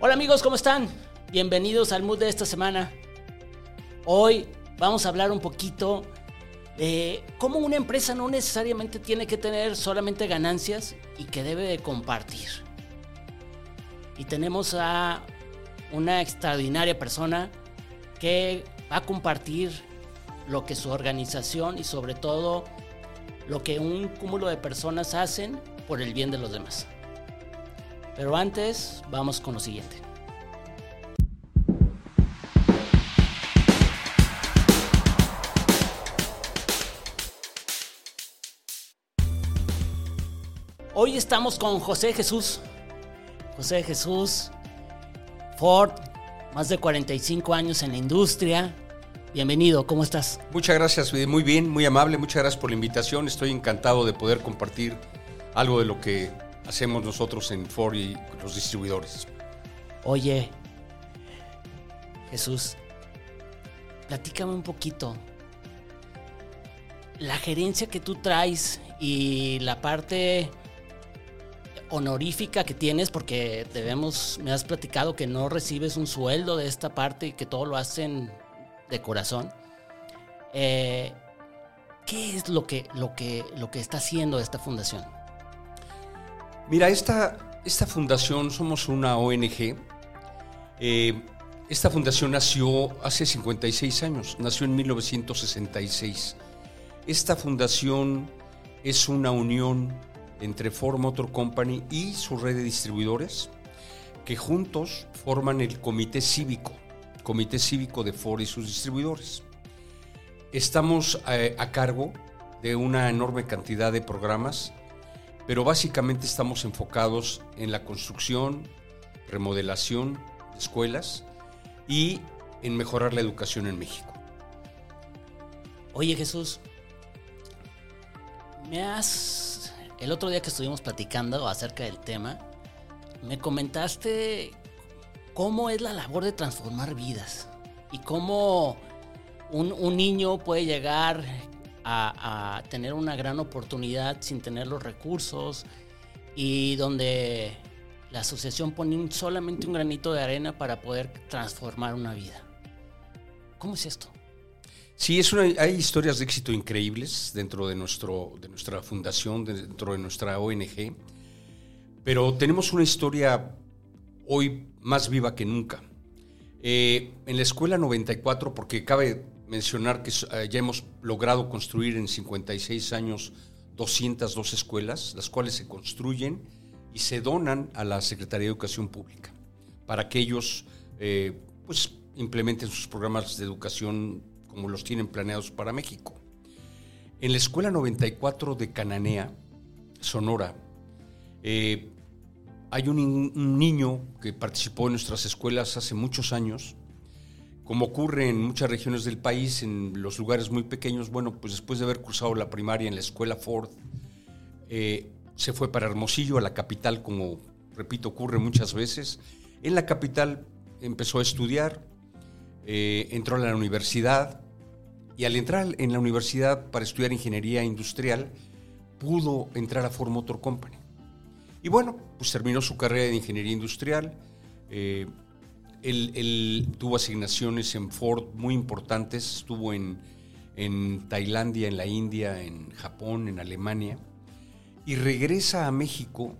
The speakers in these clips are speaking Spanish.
Hola amigos, ¿cómo están? Bienvenidos al mood de esta semana. Hoy vamos a hablar un poquito de cómo una empresa no necesariamente tiene que tener solamente ganancias y que debe de compartir. Y tenemos a una extraordinaria persona que va a compartir lo que su organización y sobre todo lo que un cúmulo de personas hacen por el bien de los demás. Pero antes, vamos con lo siguiente. Hoy estamos con José Jesús. José Jesús, Ford, más de 45 años en la industria. Bienvenido, ¿cómo estás? Muchas gracias, muy bien, muy amable, muchas gracias por la invitación. Estoy encantado de poder compartir algo de lo que hacemos nosotros en Ford y los distribuidores. Oye, Jesús, platícame un poquito. La gerencia que tú traes y la parte honorífica que tienes, porque debemos, me has platicado que no recibes un sueldo de esta parte y que todo lo hacen de corazón. Eh, ¿Qué es lo que, lo, que, lo que está haciendo esta fundación? Mira, esta, esta fundación, somos una ONG. Eh, esta fundación nació hace 56 años, nació en 1966. Esta fundación es una unión entre Ford Motor Company y su red de distribuidores que juntos forman el comité cívico, comité cívico de Ford y sus distribuidores. Estamos eh, a cargo de una enorme cantidad de programas, pero básicamente estamos enfocados en la construcción, remodelación de escuelas y en mejorar la educación en México. Oye Jesús, me has el otro día que estuvimos platicando acerca del tema, me comentaste cómo es la labor de transformar vidas y cómo un, niño puede llegar a, tener una gran oportunidad sin tener los recursos y donde la asociación pone solamente un granito de arena para poder transformar una vida. ¿Cómo es esto? Sí, es una, hay historias de éxito increíbles dentro de, nuestro, de nuestra fundación, dentro de nuestra ONG, pero tenemos una historia hoy más viva que nunca. Eh, en la escuela 94, porque cabe mencionar que eh, ya hemos logrado construir en 56 años 202 escuelas, las cuales se construyen y se donan a la Secretaría de Educación Pública para que ellos eh, pues, implementen sus programas de educación como los tienen planeados para México. En la Escuela 94 de Cananea, Sonora, eh, hay un, niño que participó en nuestras escuelas hace muchos años. Como ocurre en muchas regiones del país, en los lugares muy pequeños, bueno, pues después de haber cursado la primaria en la escuela Ford, eh, se fue para Hermosillo, a la capital, como repito, ocurre muchas veces. En la capital empezó a estudiar, eh, entró a la universidad y al entrar en la universidad para estudiar ingeniería industrial, pudo entrar a Ford Motor Company. Y bueno, pues terminó su carrera de ingeniería industrial. Eh, él, tuvo asignaciones en Ford muy importantes, estuvo en, en Tailandia, en la India, en Japón, en Alemania, y regresa a México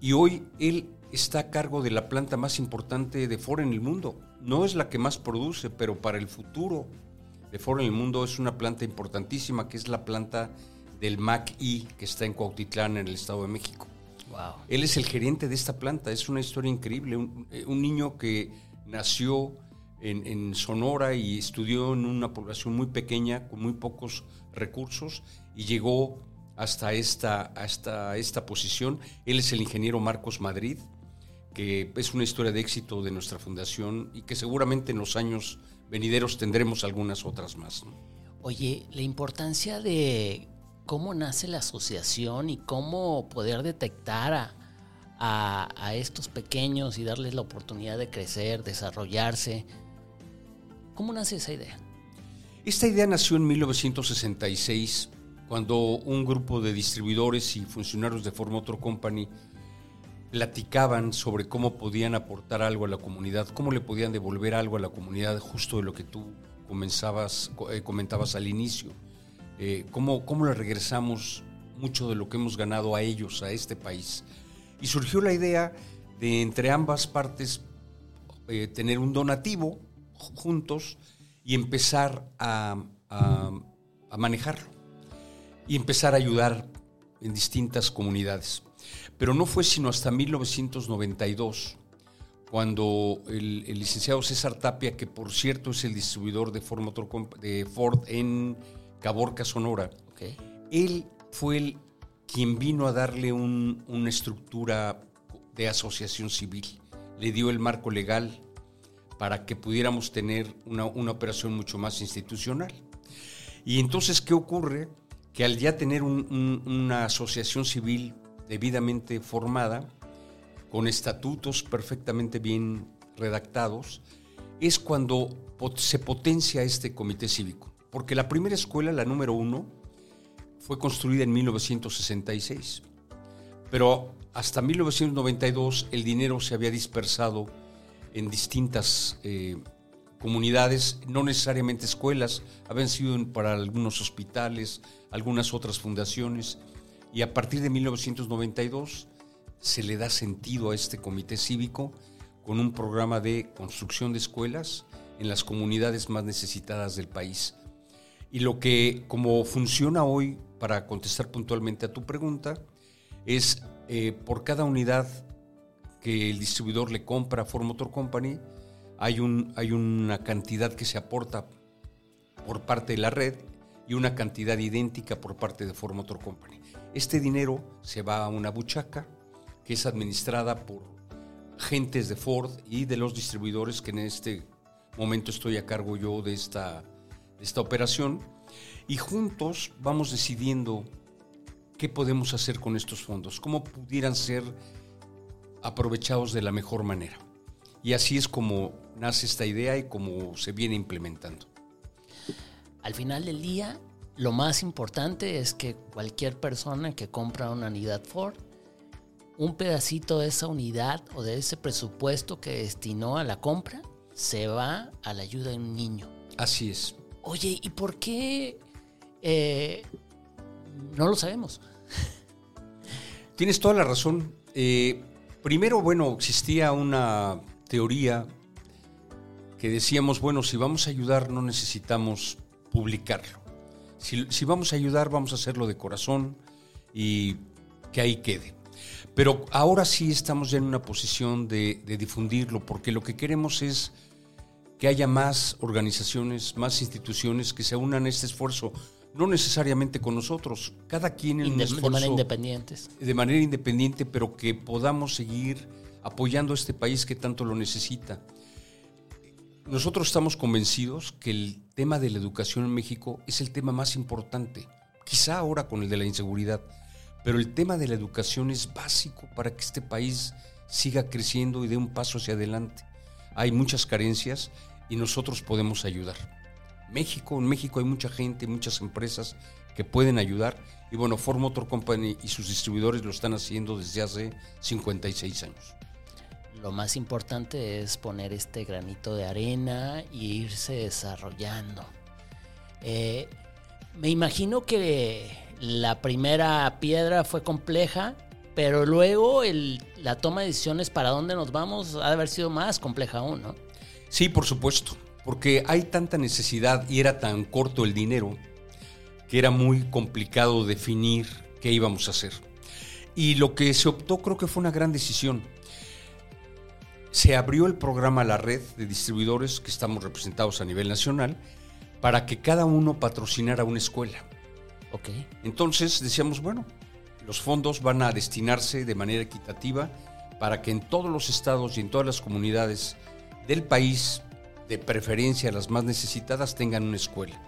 y hoy él está a cargo de la planta más importante de Ford en el mundo, no es la que más produce, pero para el futuro de Ford en el mundo es una planta importantísima, que es la planta del MAC-I, que está en Cuautitlán, en el Estado de México. Wow. Él es el gerente de esta planta, es una historia increíble. Un, eh, niño que nació en, Sonora y estudió en una población muy pequeña, con muy pocos recursos, y llegó hasta esta, hasta esta posición. Él es el ingeniero Marcos Madrid, que es una historia de éxito de nuestra fundación y que seguramente en los años venideros tendremos algunas otras más. Oye, la importancia de cómo nace la asociación y cómo poder detectar a, estos pequeños y darles la oportunidad de crecer, desarrollarse. ¿Cómo nace esa idea? Esta idea nació en 1966, cuando un grupo de distribuidores y funcionarios de Ford Motor Company platicaban sobre cómo podían aportar algo a la comunidad, cómo le podían devolver algo a la comunidad, justo de lo que tú comenzabas, eh, comentabas al inicio. Eh, cómo, cómo le regresamos mucho de lo que hemos ganado a ellos, a este país. Y surgió la idea de entre ambas partes eh, tener un donativo juntos y empezar a, manejarlo y empezar a ayudar en distintas comunidades. Pero no fue sino hasta 1992 cuando el, licenciado César Tapia, que por cierto es el distribuidor de Ford, de Ford en Caborca, Sonora, él fue el quien vino a darle una estructura de asociación civil. Le dio el marco legal para que pudiéramos tener una, operación mucho más institucional. Y entonces, ¿qué ocurre? Que al ya tener una asociación civil debidamente formada, con estatutos perfectamente bien redactados, es cuando se potencia este comité cívico. Porque la primera escuela, la número uno, fue construida en 1966. Pero hasta 1992 el dinero se había dispersado en distintas eh, comunidades, no necesariamente escuelas, habían sido para algunos hospitales, algunas otras fundaciones, y a partir de 1992 se le da sentido a este comité cívico con un programa de construcción de escuelas en las comunidades más necesitadas del país. Y lo que, como funciona hoy, para contestar puntualmente a tu pregunta, es eh, por cada unidad que el distribuidor le compra a Ford Motor Company, hay, un, hay una cantidad que se aporta por parte de la red y una cantidad idéntica por parte de Ford Motor Company. Este dinero se va a una buchaca que es administrada por gentes de Ford y de los distribuidores que en este momento estoy a cargo yo de esta, esta operación y juntos vamos decidiendo qué podemos hacer con estos fondos, cómo pudieran ser aprovechados de la mejor manera. Y así es como nace esta idea y cómo se viene implementando. Al final del día, lo más importante es que cualquier persona que compra una unidad Ford, un pedacito de esa unidad o de ese presupuesto que destinó a la compra se va a la ayuda de un niño. Así es. Oye, ¿y por qué? Eh, no lo sabemos. Tienes toda la razón. Eh, primero, bueno, existía una teoría que decíamos, bueno, si vamos a ayudar no necesitamos publicarlo. Si, vamos a ayudar, vamos a hacerlo de corazón y que ahí quede. Pero ahora sí estamos ya en una posición de, difundirlo, porque lo que queremos es que haya más organizaciones, más instituciones que se unan a este esfuerzo, no necesariamente con nosotros, cada quien en un esfuerzo, de manera independiente. De manera independiente, pero que podamos seguir apoyando a este país que tanto lo necesita. Nosotros estamos convencidos que el tema de la educación en México es el tema más importante, quizá ahora con el de la inseguridad, pero el tema de la educación es básico para que este país siga creciendo y dé un paso hacia adelante. Hay muchas carencias y nosotros podemos ayudar. México, en México hay mucha gente, muchas empresas que pueden ayudar y bueno, Ford Motor Company y sus distribuidores lo están haciendo desde hace 56 años lo más importante es poner este granito de arena y irse desarrollando. Eh, me imagino que la primera piedra fue compleja, pero luego la toma de decisiones para dónde nos vamos ha de haber sido más compleja aún, ¿no? Sí, por supuesto, porque hay tanta necesidad y era tan corto el dinero que era muy complicado definir qué íbamos a hacer. Y lo que se optó creo que fue una gran decisión se abrió el programa La Red de Distribuidores, que estamos representados a nivel nacional, para que cada uno patrocinara una escuela. Ok. Entonces decíamos, bueno, los fondos van a destinarse de manera equitativa para que en todos los estados y en todas las comunidades del país, de preferencia las más necesitadas, tengan una escuela.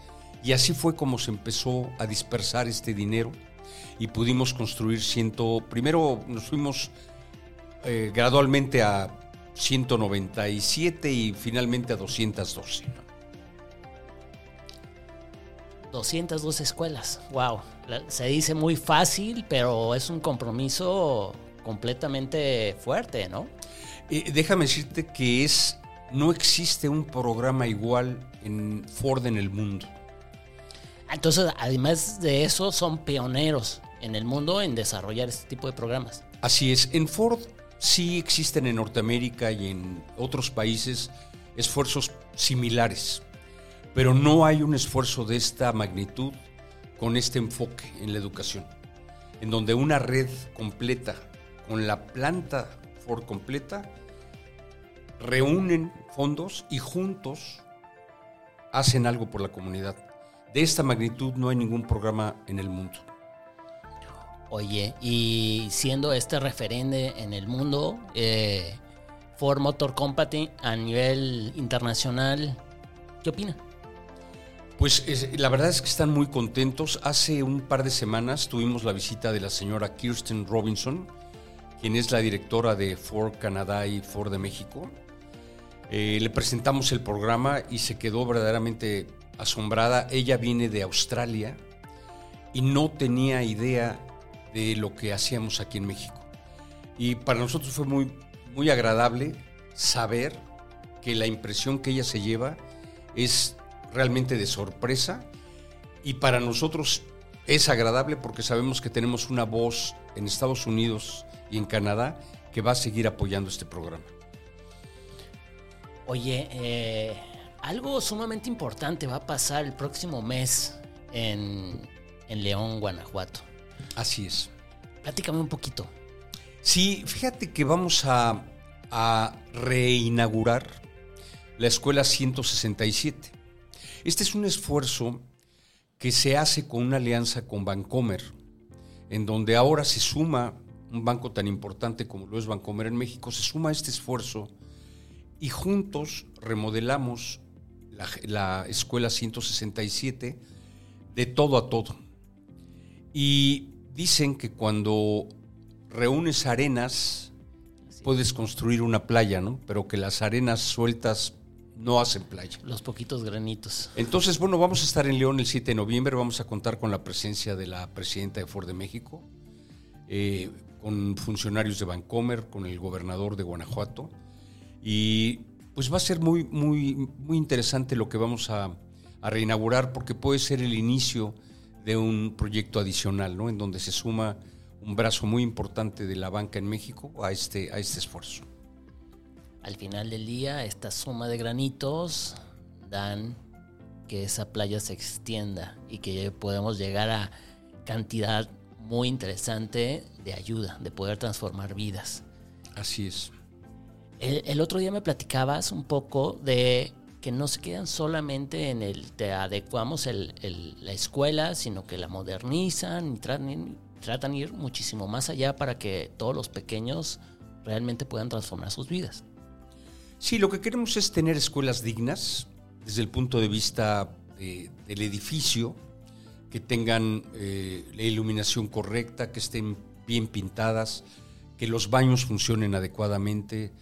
Y así fue como se empezó a dispersar este dinero y pudimos construir ciento. Primero nos fuimos eh, gradualmente a 197 y finalmente a 212. 202 escuelas, wow. Se dice muy fácil, pero es un compromiso completamente fuerte, ¿no? Eh, déjame decirte que es no existe un programa igual en Ford en el mundo. Entonces, además de eso, son pioneros en el mundo en desarrollar este tipo de programas. Así es, en Ford sí existen en Norteamérica y en otros países esfuerzos similares, pero no hay un esfuerzo de esta magnitud con este enfoque en la educación, en donde una red completa, con la planta Ford completa, reúnen fondos y juntos hacen algo por la comunidad. De esta magnitud no hay ningún programa en el mundo. Oye, y siendo este referente en el mundo, eh, Ford Motor Company a nivel internacional, ¿qué opina? Pues la verdad es que están muy contentos. Hace un par de semanas tuvimos la visita de la señora Kirsten Robinson, quien es la directora de Ford Canadá y Ford de México. Eh, le presentamos el programa y se quedó verdaderamente asombrada. Ella viene de Australia y no tenía idea de lo que hacíamos aquí en México. Y para nosotros fue muy, muy agradable saber que la impresión que ella se lleva es realmente de sorpresa y para nosotros es agradable porque sabemos que tenemos una voz en Estados Unidos y en Canadá que va a seguir apoyando este programa. Oye, eh, algo sumamente importante va a pasar el próximo mes en, León, Guanajuato. Así es. Platícame un poquito. Sí, fíjate que vamos a, a reinaugurar la escuela 167. Este es un esfuerzo que se hace con una alianza con Bancomer, en donde ahora se suma un banco tan importante como lo es Bancomer en México, se suma a este esfuerzo y juntos remodelamos la, escuela 167 de todo a todo. Y dicen que cuando reúnes arenas, puedes construir una playa, ¿no? Pero que las arenas sueltas no hacen playa. Los poquitos granitos. Entonces, bueno, vamos a estar en León el 7 de noviembre, vamos a contar con la presencia de la presidenta de Ford de México, eh, con funcionarios de Bancomer, con el gobernador de Guanajuato y pues va a ser muy, muy, muy interesante lo que vamos a, reinaugurar porque puede ser el inicio de un proyecto adicional, ¿no? En donde se suma un brazo muy importante de la banca en México a este, a este esfuerzo. Al final del día, esta suma de granitos dan que esa playa se extienda y que podamos llegar a cantidad muy interesante de ayuda, de poder transformar vidas. Así es. El, otro día me platicabas un poco de que no se quedan solamente en el te adecuamos la escuela, sino que la modernizan y tratan, de ir muchísimo más allá para que todos los pequeños realmente puedan transformar sus vidas. Sí, lo que queremos es tener escuelas dignas desde el punto de vista del edificio, que tengan eh, la iluminación correcta, que estén bien pintadas, que los baños funcionen adecuadamente,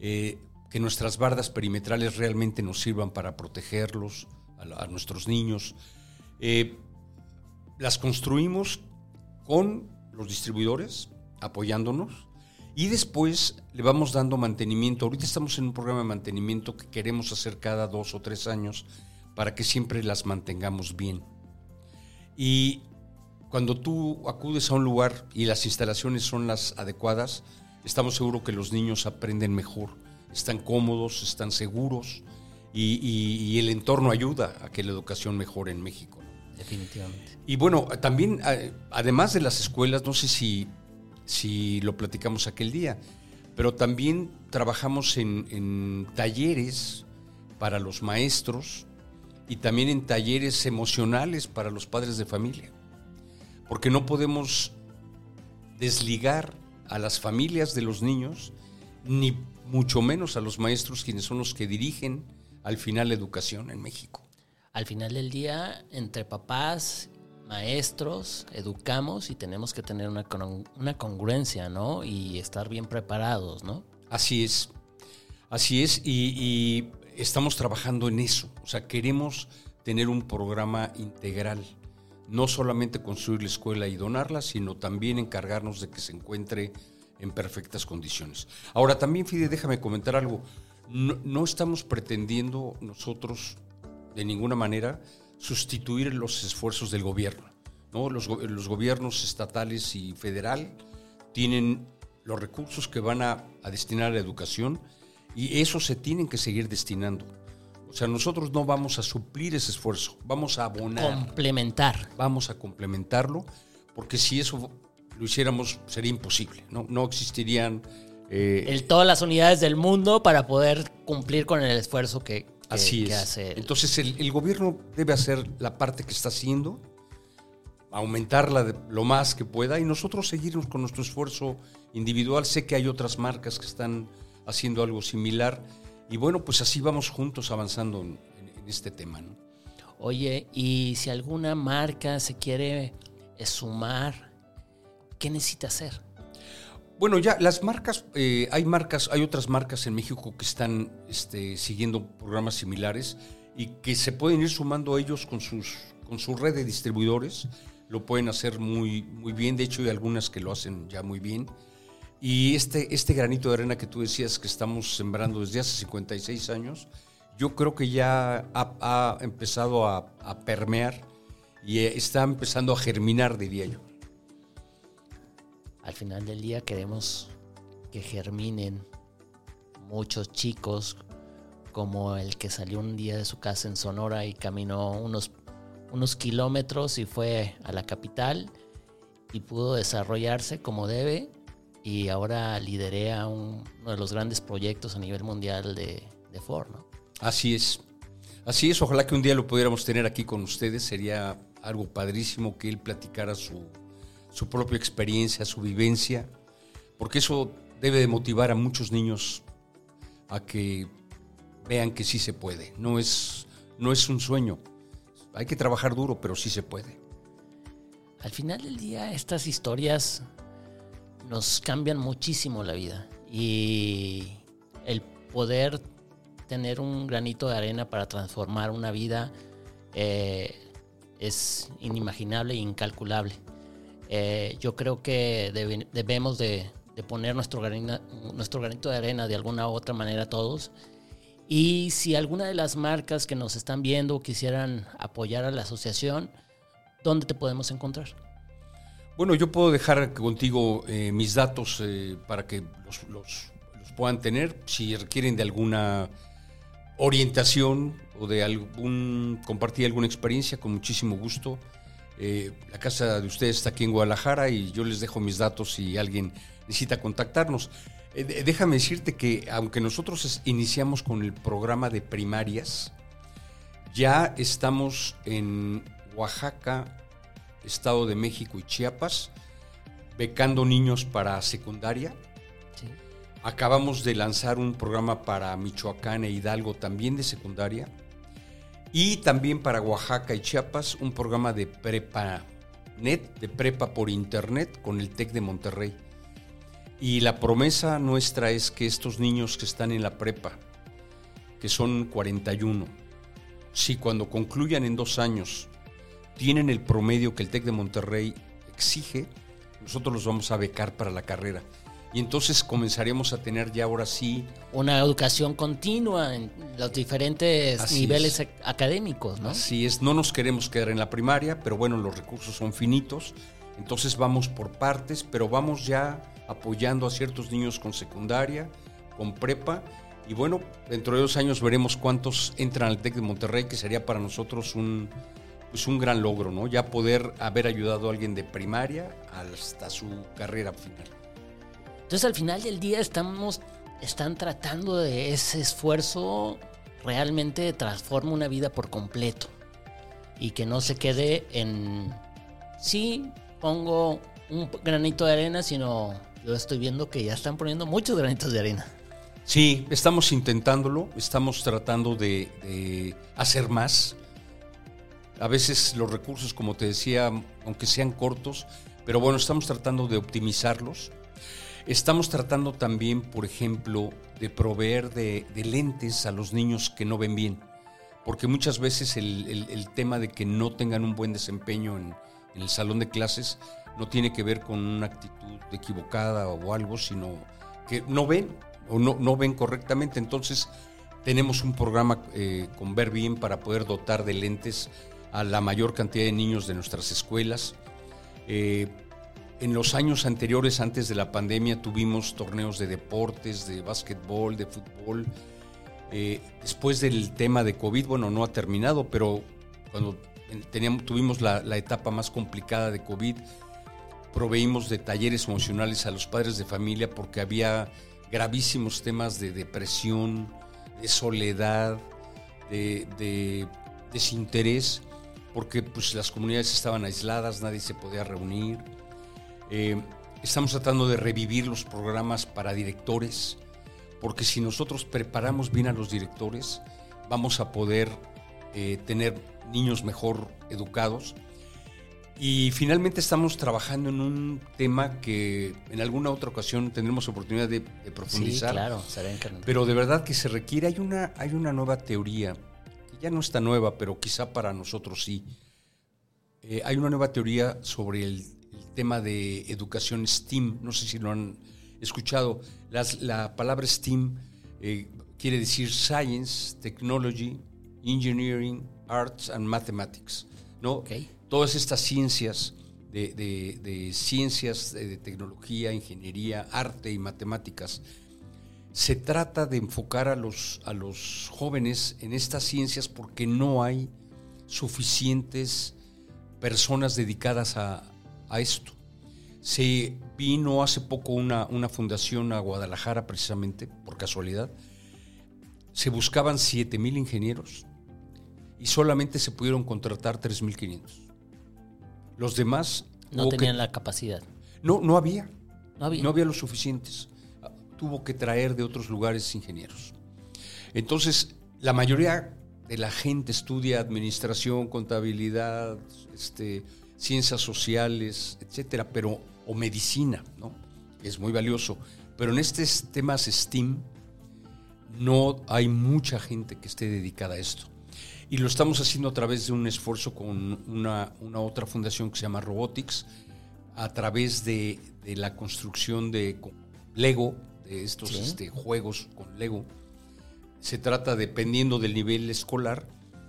eh, que nuestras bardas perimetrales realmente nos sirvan para protegerlos, a, nuestros niños. Eh, las construimos con los distribuidores, apoyándonos, y después le vamos dando mantenimiento. Ahorita estamos en un programa de mantenimiento que queremos hacer cada dos o tres años para que siempre las mantengamos bien. Y cuando tú acudes a un lugar y las instalaciones son las adecuadas, estamos seguros que los niños aprenden mejor, están cómodos, están seguros y, el entorno ayuda a que la educación mejore en México. Definitivamente. Y bueno, también, además de las escuelas, no sé si, si lo platicamos aquel día, pero también trabajamos en, en talleres para los maestros y también en talleres emocionales para los padres de familia. Porque no podemos desligar a las familias de los niños, ni mucho menos a los maestros quienes son los que dirigen al final la educación en México. Al final del día, entre papás, maestros, educamos y tenemos que tener una, una congruencia, ¿no? Y estar bien preparados, ¿no? Así es, así es, y, y estamos trabajando en eso. O sea, queremos tener un programa integral no solamente construir la escuela y donarla, sino también encargarnos de que se encuentre en perfectas condiciones. Ahora, también, Fide, déjame comentar algo. No, estamos pretendiendo nosotros, de ninguna manera, sustituir los esfuerzos del gobierno. ¿no? Los, gobiernos estatales y federal tienen los recursos que van a, a destinar a la educación y eso se tienen que seguir destinando. O sea, nosotros no vamos a suplir ese esfuerzo, vamos a abonar. Complementar. Vamos a complementarlo, porque si eso lo hiciéramos sería imposible, no, no existirían... Eh, el, todas las unidades del mundo para poder cumplir con el esfuerzo que, así es. hace. Entonces el, gobierno debe hacer la parte que está haciendo, aumentarla lo más que pueda y nosotros seguirnos con nuestro esfuerzo individual. Sé que hay otras marcas que están haciendo algo similar y bueno, pues así vamos juntos avanzando en, este tema. ¿no? Oye, y si alguna marca se quiere sumar, ¿qué necesita hacer? Bueno, ya las marcas, eh, hay marcas, hay otras marcas en México que están este, siguiendo programas similares y que se pueden ir sumando ellos con sus con su red de distribuidores. Lo pueden hacer muy, muy bien. De hecho, hay algunas que lo hacen ya muy bien. Y este, este granito de arena que tú decías que estamos sembrando desde hace 56 años, yo creo que ya ha, empezado a, permear y eh, está empezando a germinar, diría yo. Al final del día queremos que germinen muchos chicos como el que salió un día de su casa en Sonora y caminó unos, unos kilómetros y fue a la capital y pudo desarrollarse como debe y ahora lideré uno de los grandes proyectos a nivel mundial de, Ford, ¿no? Así es. Así es, ojalá que un día lo pudiéramos tener aquí con ustedes. Sería algo padrísimo que él platicara su, su propia experiencia, su vivencia, porque eso debe de motivar a muchos niños a que vean que sí se puede. No es, no es un sueño. Hay que trabajar duro, pero sí se puede. Al final del día, estas historias nos cambian muchísimo la vida y el poder tener un granito de arena para transformar una vida eh, es inimaginable e incalculable. Eh, yo creo que debemos de, poner nuestro, nuestro granito de arena de alguna u otra manera todos. Y si alguna de las marcas que nos están viendo quisieran apoyar a la asociación, ¿dónde te podemos encontrar? Bueno, yo puedo dejar contigo eh, mis datos eh, para que los, puedan tener. Si requieren de alguna orientación o de algún compartir alguna experiencia, con muchísimo gusto. Eh, la casa de ustedes está aquí en Guadalajara y yo les dejo mis datos si alguien necesita contactarnos. déjame decirte que aunque nosotros iniciamos con el programa de primarias, ya estamos en Oaxaca, Estado de México y Chiapas, becando niños para secundaria. Acabamos de lanzar un programa para Michoacán e Hidalgo también de secundaria. Y también para Oaxaca y Chiapas un programa de prepa net, de prepa por internet con el TEC de Monterrey. Y la promesa nuestra es que estos niños que están en la prepa, que son 41, si cuando concluyan en dos años tienen el promedio que el TEC de Monterrey exige, nosotros los vamos a becar para la carrera. Y entonces comenzaríamos a tener ya ahora sí... Una educación continua en los diferentes niveles académicos, ¿no? Así es, no nos queremos quedar en la primaria, pero bueno, los recursos son finitos, entonces vamos por partes, pero vamos ya apoyando a ciertos niños con secundaria, con prepa, y bueno, dentro de dos años veremos cuántos entran al TEC de Monterrey, que sería para nosotros un, pues un gran logro, ¿no? Ya poder haber ayudado a alguien de primaria hasta su carrera final. Entonces al final del día estamos, están tratando de ese esfuerzo realmente transforma una vida por completo y que no se quede en, sí, pongo un granito de arena, sino yo estoy viendo que ya están poniendo muchos granitos de arena. Sí, estamos intentándolo, estamos tratando de hacer más a veces los recursos, como te decía, aunque sean cortos, pero bueno, estamos tratando de optimizarlos. Estamos tratando también, por ejemplo, de proveer de, lentes a los niños que no ven bien, porque muchas veces el, tema de que no tengan un buen desempeño en, el salón de clases, no tiene que ver con una actitud equivocada o algo, sino que no ven o no, ven correctamente. Entonces, tenemos un programa eh, con Ver Bien para poder dotar de lentes a la mayor cantidad de niños de nuestras escuelas. Eh, en los años anteriores, antes de la pandemia, tuvimos torneos de deportes, de básquetbol, de fútbol. Eh, después del tema de COVID, bueno, no ha terminado, pero cuando teníamos, tuvimos la, la etapa más complicada de COVID, proveímos de talleres emocionales a los padres de familia porque había gravísimos temas de depresión, de soledad, de, desinterés, porque pues, las comunidades estaban aisladas, nadie se podía reunir. Eh, estamos tratando de revivir los programas para directores, porque si nosotros preparamos bien a los directores, vamos a poder eh, tener niños mejor educados y finalmente estamos trabajando en un tema que en alguna otra ocasión tendremos oportunidad de, profundizar. Sí, claro, Pero de verdad que se requiere, hay una, hay una nueva teoría, ya no está nueva, pero quizá para nosotros sí. Eh, hay una nueva teoría sobre el, tema de educación STEAM, no sé si lo han escuchado. la palabra STEAM eh, quiere decir Science, Technology, Engineering, Arts and Mathematics. ¿no? Okay todas estas ciencias de, ciencias, de, tecnología, ingeniería, arte y matemáticas, se trata de enfocar a los, a los jóvenes en estas ciencias porque no hay suficientes personas dedicadas a, esto. Se vino hace poco una, una, fundación a Guadalajara precisamente, por casualidad. Se buscaban 7.000 ingenieros y solamente se pudieron contratar 3.500. Los demás... No tenían la capacidad. No, no había. No había. No había los suficientes. Tuvo que traer de otros lugares ingenieros. Entonces, la mayoría de la gente estudia administración, contabilidad, este, ciencias sociales, etcétera, pero, o medicina, ¿no? Es muy valioso. Pero en estos temas STEAM no hay mucha gente que esté dedicada a esto. Y lo estamos haciendo a través de un esfuerzo con una, otra fundación que se llama Robotics, a través de, la construcción de Lego, de estos este, juegos con Lego. Se trata, dependiendo del nivel escolar,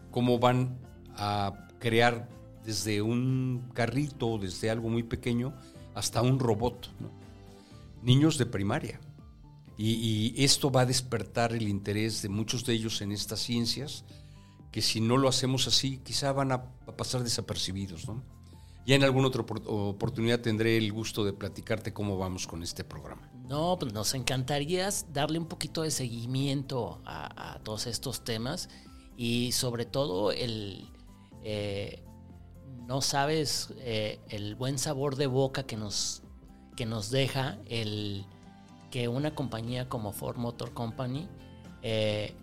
cómo van a crear desde un carrito, desde algo muy pequeño, hasta un robot. Niños de primaria. Y, y, esto va a despertar el interés de muchos de ellos en estas ciencias que si no lo hacemos así, quizá van a, pasar desapercibidos, ¿no? Ya en alguna otra oportunidad tendré el gusto de platicarte cómo vamos con este programa. No, pues nos encantaría darle un poquito de seguimiento a, todos estos temas y sobre todo el... Eh, no sabes eh, el buen sabor de boca que nos, que nos deja el que una compañía como Ford Motor Company eh,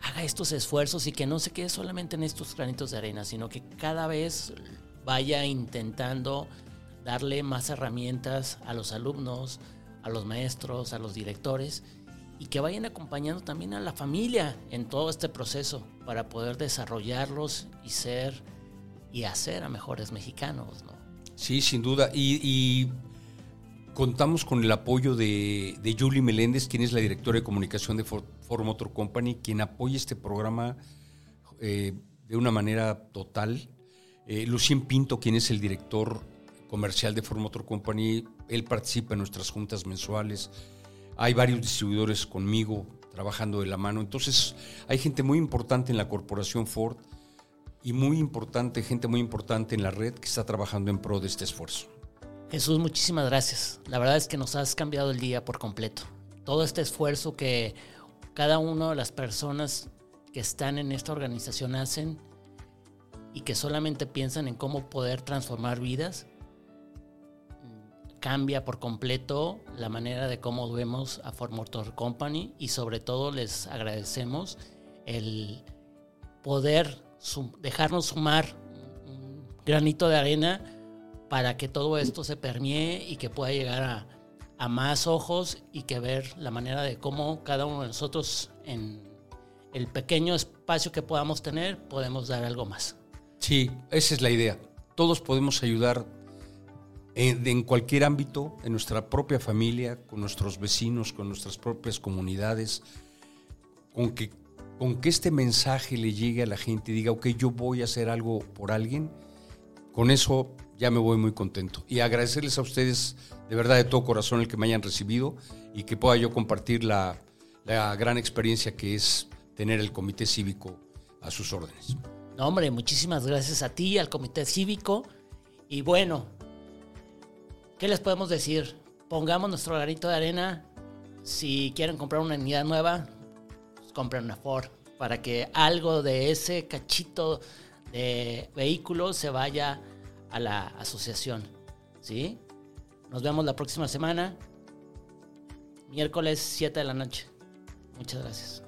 haga estos esfuerzos y que no se quede solamente en estos granitos de arena, sino que cada vez vaya intentando darle más herramientas a los alumnos, a los maestros, a los directores y que vayan acompañando también a la familia en todo este proceso para poder desarrollarlos y ser y hacer a mejores mexicanos, ¿no? Sí, sin duda. Y, contamos con el apoyo de, Julie Meléndez, quien es la directora de comunicación de Ford Motor Company, quien apoya este programa eh, de una manera total. Eh, Lucien Pinto, quien es el director comercial de Ford Motor Company, él participa en nuestras juntas mensuales. Hay varios distribuidores conmigo trabajando de la mano. Entonces, hay gente muy importante en la corporación Ford y muy importante, gente muy importante en la red que está trabajando en pro de este esfuerzo. Jesús, muchísimas gracias. La verdad es que nos has cambiado el día por completo. Todo este esfuerzo que cada una de las personas que están en esta organización hacen y que solamente piensan en cómo poder transformar vidas, cambia por completo la manera de cómo vemos a Ford Motor Company y sobre todo les agradecemos el poder dejarnos sumar un granito de arena para que todo esto se permee y que pueda llegar a, a más ojos y que ver la manera de cómo cada uno de nosotros en el pequeño espacio que podamos tener podemos dar algo más. Sí, esa es la idea. Todos podemos ayudar en, en cualquier ámbito, en nuestra propia familia, con nuestros vecinos, con nuestras propias comunidades, con que, con que este mensaje le llegue a la gente y diga, ok, yo voy a hacer algo por alguien, con eso ya me voy muy contento. Y agradecerles a ustedes de verdad de todo corazón el que me hayan recibido y que pueda yo compartir la, la gran experiencia que es tener el comité cívico a sus órdenes. No, hombre, muchísimas gracias a ti, al comité cívico. Y bueno, ¿qué les podemos decir? Pongamos nuestro granito de arena. Si quieren comprar una unidad nueva, pues compren una Ford para que algo de ese cachito de vehículo se vaya a la asociación. ¿Sí? Nos vemos la próxima semana, miércoles 7 de la noche. Muchas gracias.